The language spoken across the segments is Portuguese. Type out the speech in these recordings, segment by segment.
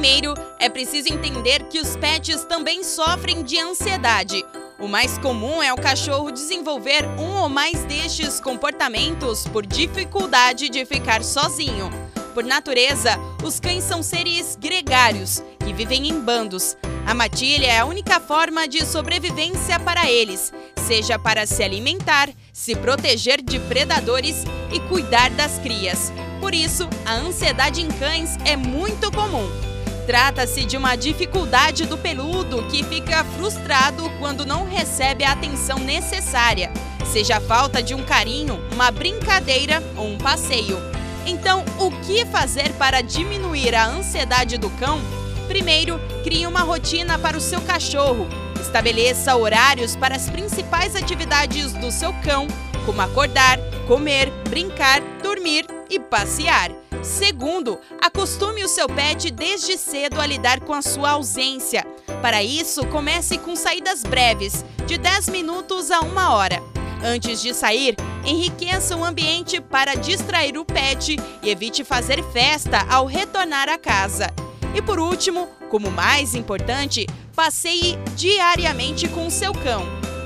Primeiro, é preciso entender que os pets também sofrem de ansiedade. O mais comum é o cachorro desenvolver um ou mais destes comportamentos por dificuldade de ficar sozinho. Por natureza, os cães são seres gregários, que vivem em bandos. A matilha é a única forma de sobrevivência para eles, seja para se alimentar, se proteger de predadores e cuidar das crias. Por isso, a ansiedade em cães é muito comum. Trata-se de uma dificuldade do peludo que fica frustrado quando não recebe a atenção necessária, seja a falta de um carinho, uma brincadeira ou um passeio. Então, o que fazer para diminuir a ansiedade do cão? Primeiro, crie uma rotina para o seu cachorro. Estabeleça horários para as principais atividades do seu cão, como acordar, comer, brincar, dormir e passear. Segundo, acostume o seu pet desde cedo a lidar com a sua ausência. Para isso, comece com saídas breves, de 10 minutos a uma hora. Antes de sair, enriqueça o ambiente para distrair o pet e evite fazer festa ao retornar à casa. E por último, como mais importante, passeie diariamente com o seu cão.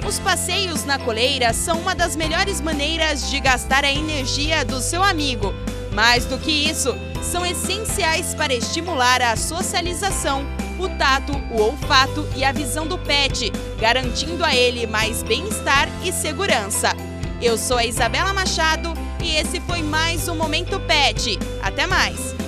Os passeios na coleira são uma das melhores maneiras de gastar a energia do seu amigo. Mais do que isso, são essenciais para estimular a socialização, o tato, o olfato e a visão do pet, garantindo a ele mais bem-estar e segurança. Eu sou a Isabela Machado e esse foi mais um Momento Pet. Até mais!